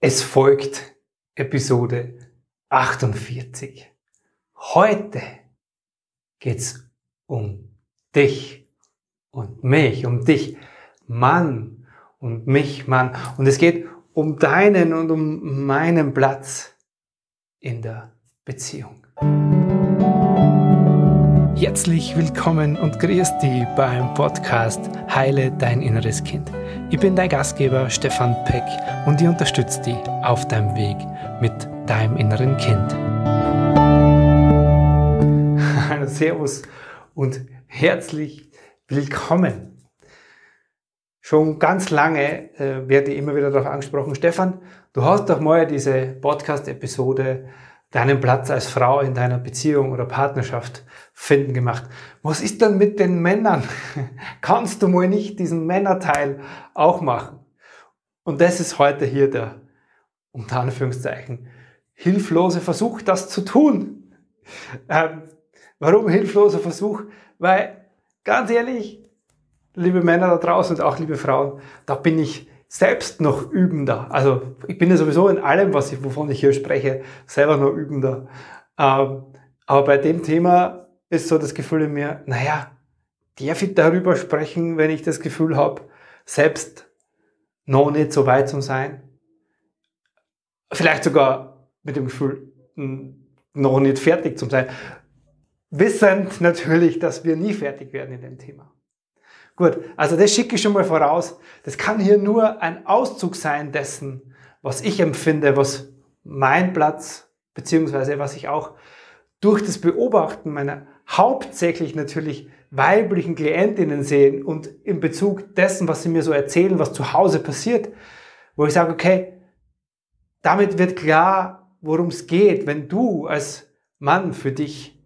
Es folgt Episode 48. Heute geht's um dich und mich, um dich, Mann und mich, Mann. Und es geht um deinen und um meinen Platz in der Beziehung. Herzlich willkommen und grüß dich beim Podcast Heile dein inneres Kind. Ich bin dein Gastgeber Stefan Peck und ich unterstütze dich auf deinem Weg mit deinem inneren Kind. Hallo, Servus und herzlich willkommen. Schon ganz lange äh, werde ich immer wieder darauf angesprochen, Stefan, du hast doch mal diese Podcast-Episode deinen Platz als Frau in deiner Beziehung oder Partnerschaft finden gemacht. Was ist denn mit den Männern? Kannst du mal nicht diesen Männerteil auch machen? Und das ist heute hier der, unter Anführungszeichen, hilflose Versuch, das zu tun. Ähm, warum hilfloser Versuch? Weil, ganz ehrlich, liebe Männer da draußen und auch liebe Frauen, da bin ich selbst noch übender. Also ich bin ja sowieso in allem, was ich, wovon ich hier spreche, selber noch übender. Ähm, aber bei dem Thema ist so das Gefühl in mir, naja, darf ich darüber sprechen, wenn ich das Gefühl habe, selbst noch nicht so weit zu sein? Vielleicht sogar mit dem Gefühl, noch nicht fertig zu sein. Wissend natürlich, dass wir nie fertig werden in dem Thema. Gut, also das schicke ich schon mal voraus. Das kann hier nur ein Auszug sein dessen, was ich empfinde, was mein Platz, beziehungsweise was ich auch durch das Beobachten meiner hauptsächlich natürlich weiblichen Klientinnen sehe und in Bezug dessen, was sie mir so erzählen, was zu Hause passiert, wo ich sage, okay, damit wird klar, worum es geht, wenn du als Mann für dich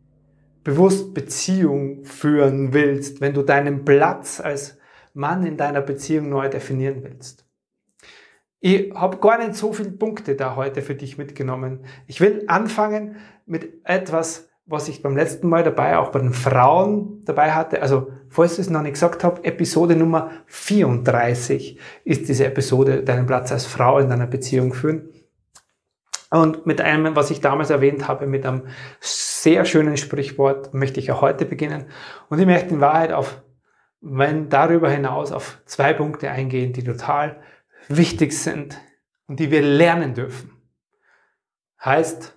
bewusst Beziehung führen willst, wenn du deinen Platz als Mann in deiner Beziehung neu definieren willst. Ich habe gar nicht so viele Punkte da heute für dich mitgenommen. Ich will anfangen mit etwas, was ich beim letzten Mal dabei, auch bei den Frauen dabei hatte. Also, falls ich es noch nicht gesagt habe, Episode Nummer 34 ist diese Episode, deinen Platz als Frau in deiner Beziehung führen. Und mit einem, was ich damals erwähnt habe, mit einem sehr schönen Sprichwort möchte ich auch heute beginnen. Und ich möchte in Wahrheit auf, wenn darüber hinaus auf zwei Punkte eingehen, die total wichtig sind und die wir lernen dürfen. Heißt,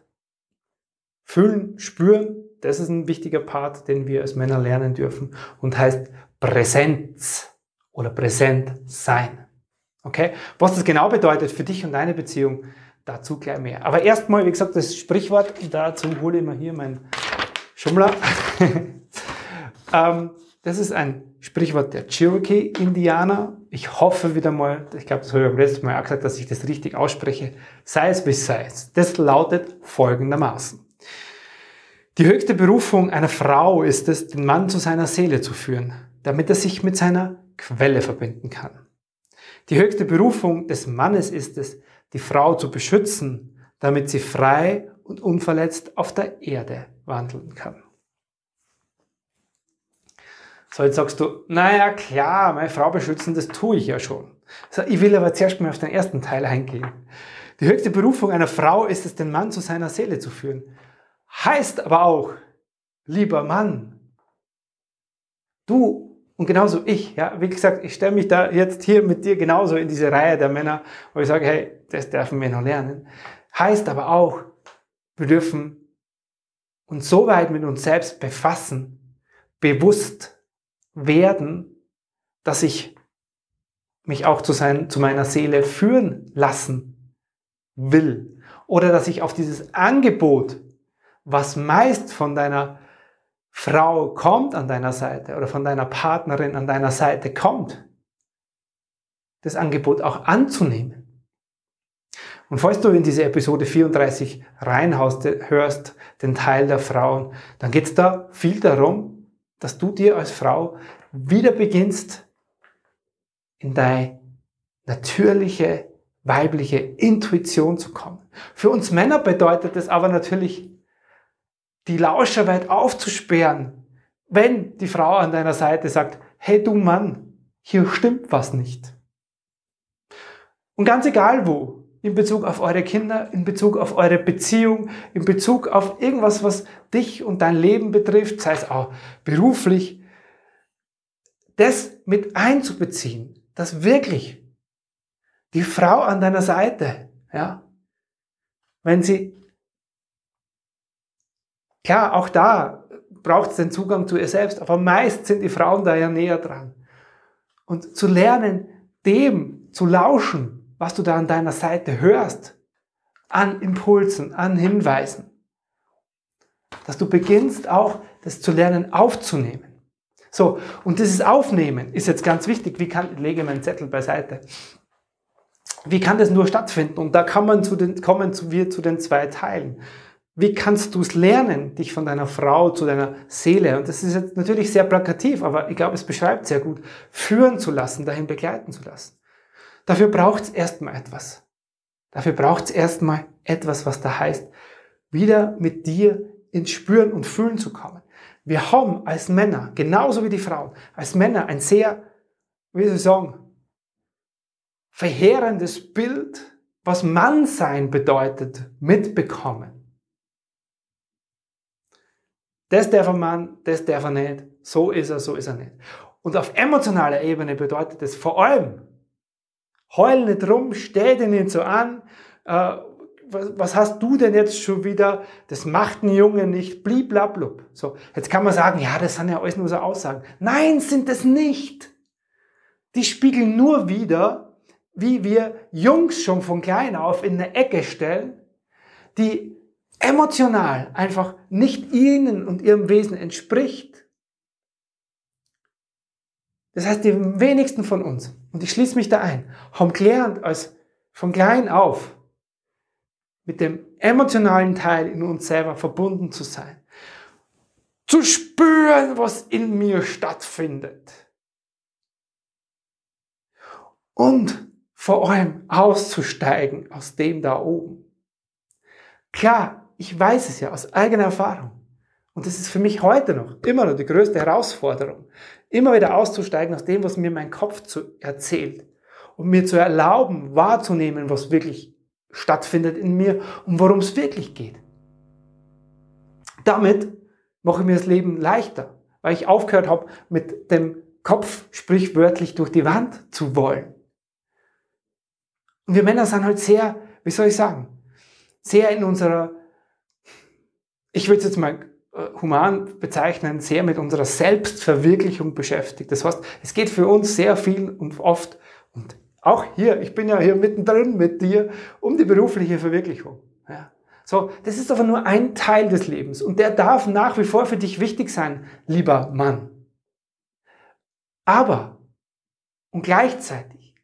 fühlen, spüren, das ist ein wichtiger Part, den wir als Männer lernen dürfen und heißt Präsenz oder präsent sein. Okay? Was das genau bedeutet für dich und deine Beziehung, dazu gleich mehr. Aber erstmal, wie gesagt, das Sprichwort, dazu hole ich mir hier meinen Schummler. ähm, das ist ein Sprichwort der Cherokee-Indianer. Ich hoffe wieder mal, ich glaube, das habe ich beim letzten Mal auch gesagt, dass ich das richtig ausspreche. Sei es wie sei es. Das lautet folgendermaßen. Die höchste Berufung einer Frau ist es, den Mann zu seiner Seele zu führen, damit er sich mit seiner Quelle verbinden kann. Die höchste Berufung des Mannes ist es, die Frau zu beschützen, damit sie frei und unverletzt auf der Erde wandeln kann. So, jetzt sagst du, naja, klar, meine Frau beschützen, das tue ich ja schon. So, ich will aber zuerst mal auf den ersten Teil eingehen. Die höchste Berufung einer Frau ist es, den Mann zu seiner Seele zu führen. Heißt aber auch, lieber Mann, du und genauso ich, ja, wie gesagt, ich stelle mich da jetzt hier mit dir genauso in diese Reihe der Männer, wo ich sage, hey, das dürfen wir noch lernen. Heißt aber auch, wir dürfen uns so weit mit uns selbst befassen, bewusst werden, dass ich mich auch zu, sein, zu meiner Seele führen lassen will. Oder dass ich auf dieses Angebot, was meist von deiner Frau kommt an deiner Seite oder von deiner Partnerin an deiner Seite kommt, das Angebot auch anzunehmen. Und falls du in diese Episode 34 reinhaust, hörst, den Teil der Frauen, dann geht es da viel darum, dass du dir als Frau wieder beginnst, in deine natürliche weibliche Intuition zu kommen. Für uns Männer bedeutet es aber natürlich die Lauscherweite aufzusperren, wenn die Frau an deiner Seite sagt, hey du Mann, hier stimmt was nicht. Und ganz egal wo, in Bezug auf eure Kinder, in Bezug auf eure Beziehung, in Bezug auf irgendwas, was dich und dein Leben betrifft, sei es auch beruflich, das mit einzubeziehen, dass wirklich die Frau an deiner Seite, ja, wenn sie, klar, auch da braucht es den Zugang zu ihr selbst, aber meist sind die Frauen da ja näher dran. Und zu lernen, dem zu lauschen, was du da an deiner Seite hörst, an Impulsen, an Hinweisen, dass du beginnst auch das zu lernen aufzunehmen. So, und dieses Aufnehmen ist jetzt ganz wichtig. Wie kann, ich lege meinen Zettel beiseite. Wie kann das nur stattfinden? Und da kann man zu den, kommen wir zu den zwei Teilen. Wie kannst du es lernen, dich von deiner Frau zu deiner Seele, und das ist jetzt natürlich sehr plakativ, aber ich glaube, es beschreibt sehr gut, führen zu lassen, dahin begleiten zu lassen. Dafür braucht es erstmal etwas. Dafür braucht es erstmal etwas, was da heißt, wieder mit dir ins Spüren und Fühlen zu kommen. Wir haben als Männer, genauso wie die Frauen, als Männer ein sehr, wie soll ich sagen, verheerendes Bild, was Mannsein bedeutet, mitbekommen. Das darf ein Mann, das darf er nicht, so ist er, so ist er nicht. Und auf emotionaler Ebene bedeutet es vor allem, heul nicht rum, steh dir nicht so an, äh, was, was, hast du denn jetzt schon wieder? Das macht ein Junge nicht, bliblablub. So, jetzt kann man sagen, ja, das sind ja alles nur so Aussagen. Nein, sind es nicht. Die spiegeln nur wieder, wie wir Jungs schon von klein auf in eine Ecke stellen, die emotional einfach nicht ihnen und ihrem Wesen entspricht. Das heißt, die wenigsten von uns, und ich schließe mich da ein, haben gelernt, als von klein auf mit dem emotionalen Teil in uns selber verbunden zu sein. Zu spüren, was in mir stattfindet. Und vor allem auszusteigen aus dem da oben. Klar, ich weiß es ja aus eigener Erfahrung. Und das ist für mich heute noch immer noch die größte Herausforderung. Immer wieder auszusteigen aus dem, was mir mein Kopf zu erzählt. Und mir zu erlauben, wahrzunehmen, was wirklich stattfindet in mir und worum es wirklich geht. Damit mache ich mir das Leben leichter, weil ich aufgehört habe, mit dem Kopf sprichwörtlich durch die Wand zu wollen. Und wir Männer sind halt sehr, wie soll ich sagen, sehr in unserer, ich würde es jetzt mal äh, human bezeichnen, sehr mit unserer Selbstverwirklichung beschäftigt. Das heißt, es geht für uns sehr viel und oft und auch hier, ich bin ja hier mittendrin mit dir, um die berufliche Verwirklichung. Ja. So, das ist aber nur ein Teil des Lebens und der darf nach wie vor für dich wichtig sein, lieber Mann. Aber, und gleichzeitig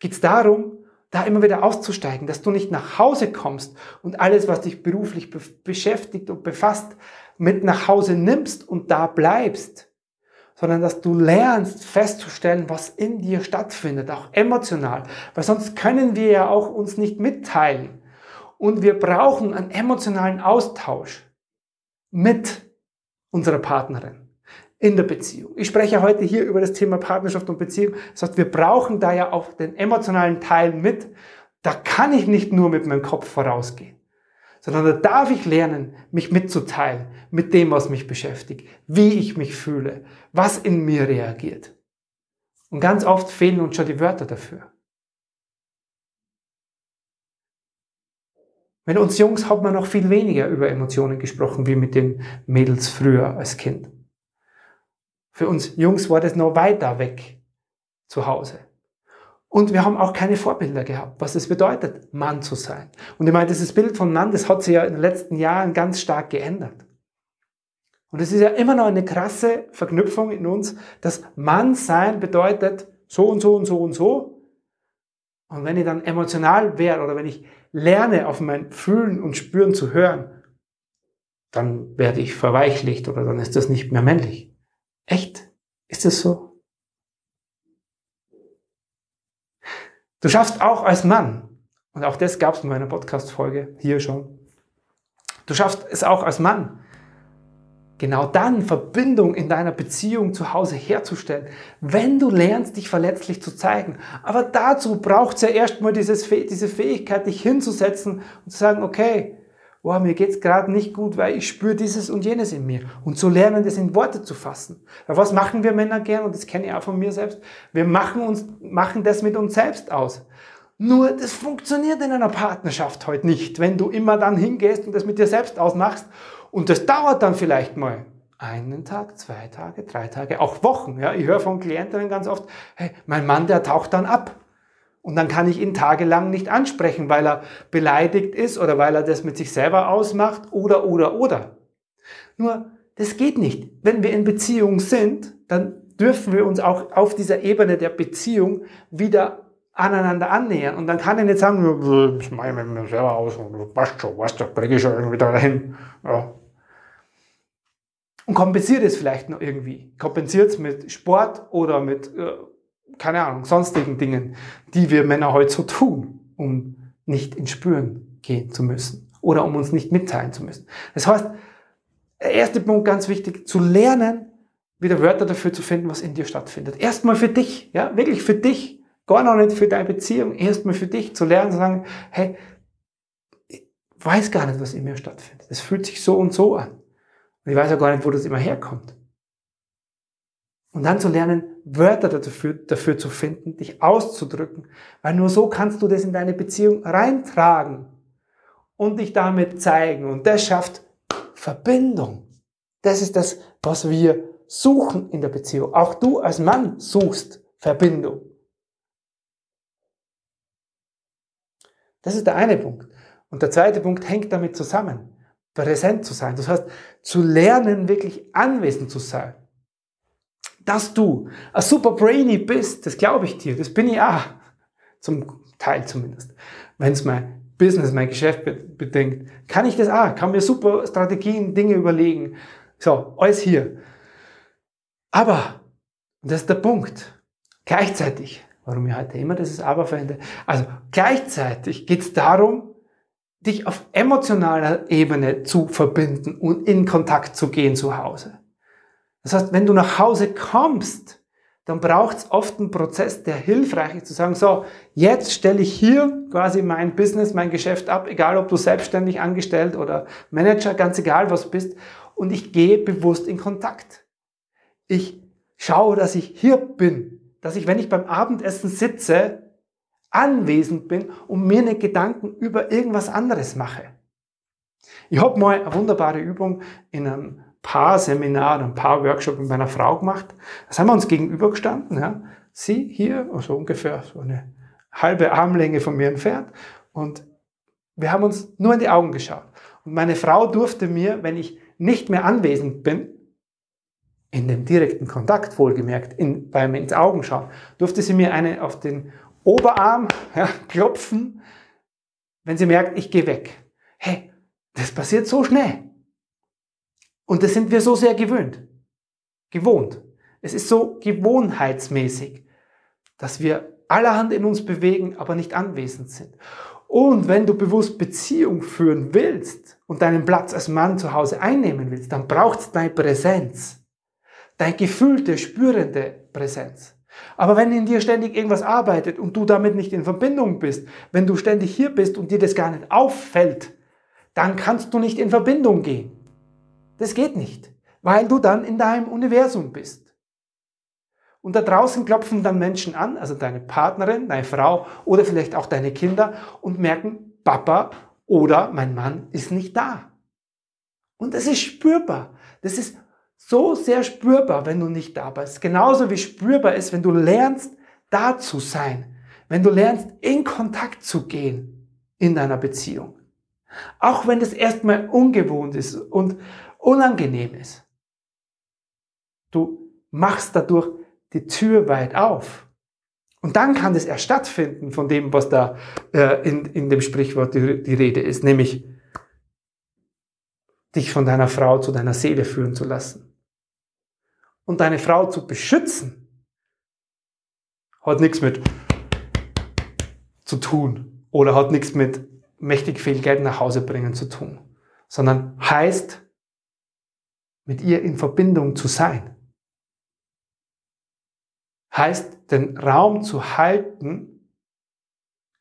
geht es darum, da immer wieder auszusteigen, dass du nicht nach Hause kommst und alles, was dich beruflich be beschäftigt und befasst, mit nach Hause nimmst und da bleibst, sondern dass du lernst festzustellen, was in dir stattfindet, auch emotional. Weil sonst können wir ja auch uns nicht mitteilen. Und wir brauchen einen emotionalen Austausch mit unserer Partnerin in der Beziehung. Ich spreche heute hier über das Thema Partnerschaft und Beziehung. Das heißt, wir brauchen da ja auch den emotionalen Teil mit. Da kann ich nicht nur mit meinem Kopf vorausgehen sondern da darf ich lernen, mich mitzuteilen mit dem, was mich beschäftigt, wie ich mich fühle, was in mir reagiert. Und ganz oft fehlen uns schon die Wörter dafür. Mit uns Jungs hat man noch viel weniger über Emotionen gesprochen, wie mit den Mädels früher als Kind. Für uns Jungs war das noch weiter weg zu Hause. Und wir haben auch keine Vorbilder gehabt, was es bedeutet, Mann zu sein. Und ich meine, dieses Bild von Mann, das hat sich ja in den letzten Jahren ganz stark geändert. Und es ist ja immer noch eine krasse Verknüpfung in uns, dass Mann sein bedeutet so und so und so und so. Und wenn ich dann emotional wäre oder wenn ich lerne, auf mein Fühlen und Spüren zu hören, dann werde ich verweichlicht oder dann ist das nicht mehr männlich. Echt? Ist das so? Du schaffst auch als Mann, und auch das gab es in meiner Podcast-Folge hier schon, du schaffst es auch als Mann, genau dann Verbindung in deiner Beziehung zu Hause herzustellen, wenn du lernst, dich verletzlich zu zeigen. Aber dazu braucht es ja erstmal diese Fähigkeit, dich hinzusetzen und zu sagen, okay, oh, mir geht's gerade nicht gut, weil ich spüre dieses und jenes in mir. Und zu lernen, das in Worte zu fassen. Weil was machen wir Männer gern? Und das kenne ich auch von mir selbst. Wir machen uns, machen das mit uns selbst aus. Nur, das funktioniert in einer Partnerschaft heute nicht, wenn du immer dann hingehst und das mit dir selbst ausmachst. Und das dauert dann vielleicht mal einen Tag, zwei Tage, drei Tage, auch Wochen. Ja, ich höre von Klientinnen ganz oft, hey, mein Mann, der taucht dann ab. Und dann kann ich ihn tagelang nicht ansprechen, weil er beleidigt ist oder weil er das mit sich selber ausmacht oder, oder, oder. Nur, das geht nicht. Wenn wir in Beziehung sind, dann dürfen wir uns auch auf dieser Ebene der Beziehung wieder aneinander annähern. Und dann kann ich nicht sagen, ich mache mit mir selber aus und passt schon, weißt du, kriege ich schon irgendwie dahin. Ja. Und kompensiert es vielleicht noch irgendwie. Kompensiert es mit Sport oder mit äh, keine Ahnung, sonstigen Dingen, die wir Männer heute so tun, um nicht ins Spüren gehen zu müssen oder um uns nicht mitteilen zu müssen. Das heißt, der erste Punkt ganz wichtig, zu lernen, wieder Wörter dafür zu finden, was in dir stattfindet. Erstmal für dich, ja, wirklich für dich, gar noch nicht für deine Beziehung, erstmal für dich zu lernen, zu sagen, hey, ich weiß gar nicht, was in mir stattfindet. Es fühlt sich so und so an. Und ich weiß ja gar nicht, wo das immer herkommt. Und dann zu lernen, Wörter dafür, dafür zu finden, dich auszudrücken, weil nur so kannst du das in deine Beziehung reintragen und dich damit zeigen. Und das schafft Verbindung. Das ist das, was wir suchen in der Beziehung. Auch du als Mann suchst Verbindung. Das ist der eine Punkt. Und der zweite Punkt hängt damit zusammen, präsent zu sein. Das heißt, zu lernen, wirklich anwesend zu sein dass du ein super Brainy bist, das glaube ich dir, das bin ich auch. Zum Teil zumindest. Wenn es mein Business, mein Geschäft bedenkt, kann ich das auch, kann mir super Strategien, Dinge überlegen. So, alles hier. Aber, und das ist der Punkt, gleichzeitig, warum ich heute immer dieses Aber verwende, also gleichzeitig geht es darum, dich auf emotionaler Ebene zu verbinden und in Kontakt zu gehen zu Hause. Das heißt, wenn du nach Hause kommst, dann braucht es oft einen Prozess, der hilfreich ist, zu sagen, so, jetzt stelle ich hier quasi mein Business, mein Geschäft ab, egal ob du selbstständig angestellt oder Manager, ganz egal was bist, und ich gehe bewusst in Kontakt. Ich schaue, dass ich hier bin, dass ich, wenn ich beim Abendessen sitze, anwesend bin und mir eine Gedanken über irgendwas anderes mache. Ich habe mal eine wunderbare Übung in einem paar Seminare, ein paar Workshops mit meiner Frau gemacht. Das haben wir uns gegenübergestanden. Ja. Sie hier, also ungefähr so eine halbe Armlänge von mir entfernt. Und wir haben uns nur in die Augen geschaut. Und meine Frau durfte mir, wenn ich nicht mehr anwesend bin, in dem direkten Kontakt wohlgemerkt, in, beim ins Augen schauen, durfte sie mir eine auf den Oberarm ja, klopfen, wenn sie merkt, ich gehe weg. Hey, das passiert so schnell. Und das sind wir so sehr gewöhnt. Gewohnt. Es ist so gewohnheitsmäßig, dass wir allerhand in uns bewegen, aber nicht anwesend sind. Und wenn du bewusst Beziehung führen willst und deinen Platz als Mann zu Hause einnehmen willst, dann braucht es deine Präsenz. Deine gefühlte, spürende Präsenz. Aber wenn in dir ständig irgendwas arbeitet und du damit nicht in Verbindung bist, wenn du ständig hier bist und dir das gar nicht auffällt, dann kannst du nicht in Verbindung gehen. Das geht nicht, weil du dann in deinem Universum bist. Und da draußen klopfen dann Menschen an, also deine Partnerin, deine Frau oder vielleicht auch deine Kinder und merken, Papa oder mein Mann ist nicht da. Und das ist spürbar. Das ist so sehr spürbar, wenn du nicht da bist. Genauso wie spürbar ist, wenn du lernst, da zu sein. Wenn du lernst, in Kontakt zu gehen in deiner Beziehung. Auch wenn das erstmal ungewohnt ist und, unangenehm ist. Du machst dadurch die Tür weit auf. Und dann kann es erst stattfinden von dem, was da äh, in, in dem Sprichwort die, die Rede ist, nämlich dich von deiner Frau zu deiner Seele führen zu lassen. Und deine Frau zu beschützen, hat nichts mit zu tun oder hat nichts mit mächtig viel Geld nach Hause bringen zu tun, sondern heißt, mit ihr in Verbindung zu sein. Heißt, den Raum zu halten,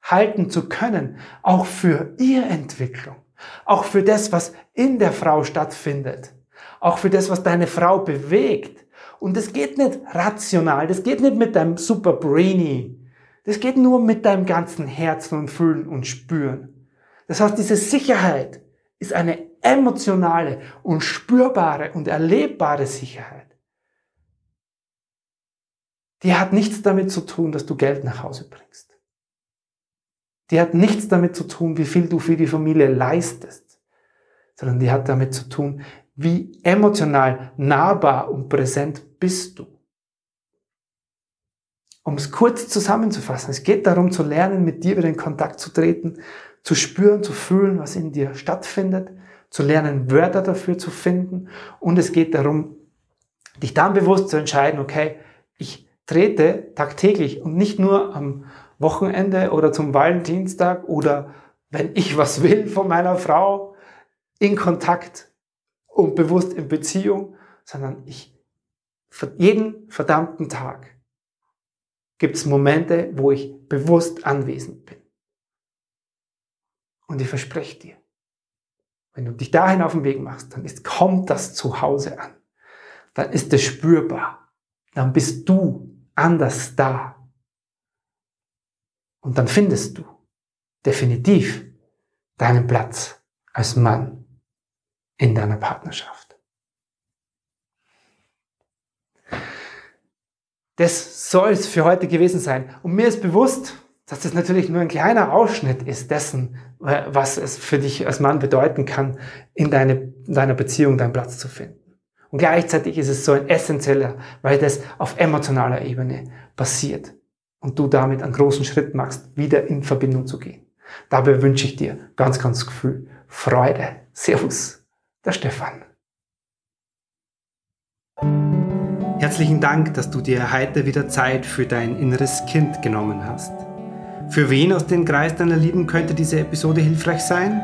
halten zu können, auch für ihre Entwicklung, auch für das, was in der Frau stattfindet, auch für das, was deine Frau bewegt. Und das geht nicht rational, das geht nicht mit deinem super brainy, das geht nur mit deinem ganzen Herzen und Fühlen und Spüren. Das heißt, diese Sicherheit ist eine emotionale und spürbare und erlebbare Sicherheit. Die hat nichts damit zu tun, dass du Geld nach Hause bringst. Die hat nichts damit zu tun, wie viel du für die Familie leistest, sondern die hat damit zu tun, wie emotional nahbar und präsent bist du. Um es kurz zusammenzufassen, es geht darum zu lernen, mit dir wieder in Kontakt zu treten, zu spüren, zu fühlen, was in dir stattfindet, zu lernen, Wörter dafür zu finden. Und es geht darum, dich dann bewusst zu entscheiden, okay, ich trete tagtäglich und nicht nur am Wochenende oder zum Valentinstag oder wenn ich was will von meiner Frau in Kontakt und bewusst in Beziehung, sondern ich jeden verdammten Tag gibt es Momente, wo ich bewusst anwesend bin. Und ich verspreche dir, wenn du dich dahin auf den Weg machst, dann ist, kommt das zu Hause an. Dann ist es spürbar. Dann bist du anders da. Und dann findest du definitiv deinen Platz als Mann in deiner Partnerschaft. Das soll es für heute gewesen sein. Und mir ist bewusst, dass das natürlich nur ein kleiner Ausschnitt ist dessen, was es für dich als Mann bedeuten kann, in, deine, in deiner Beziehung deinen Platz zu finden. Und gleichzeitig ist es so ein essentieller, weil das auf emotionaler Ebene passiert und du damit einen großen Schritt machst, wieder in Verbindung zu gehen. Dabei wünsche ich dir ganz, ganz viel Freude. Servus, der Stefan. Herzlichen Dank, dass du dir heute wieder Zeit für dein inneres Kind genommen hast. Für wen aus dem Kreis deiner Lieben könnte diese Episode hilfreich sein?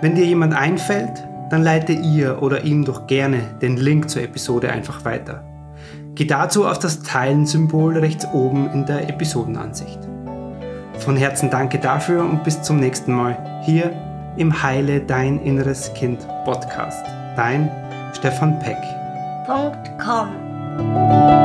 Wenn dir jemand einfällt, dann leite ihr oder ihm doch gerne den Link zur Episode einfach weiter. Geh dazu auf das Teilen-Symbol rechts oben in der Episodenansicht. Von Herzen danke dafür und bis zum nächsten Mal hier im Heile Dein Inneres Kind Podcast. Dein Stefan Peck. Com.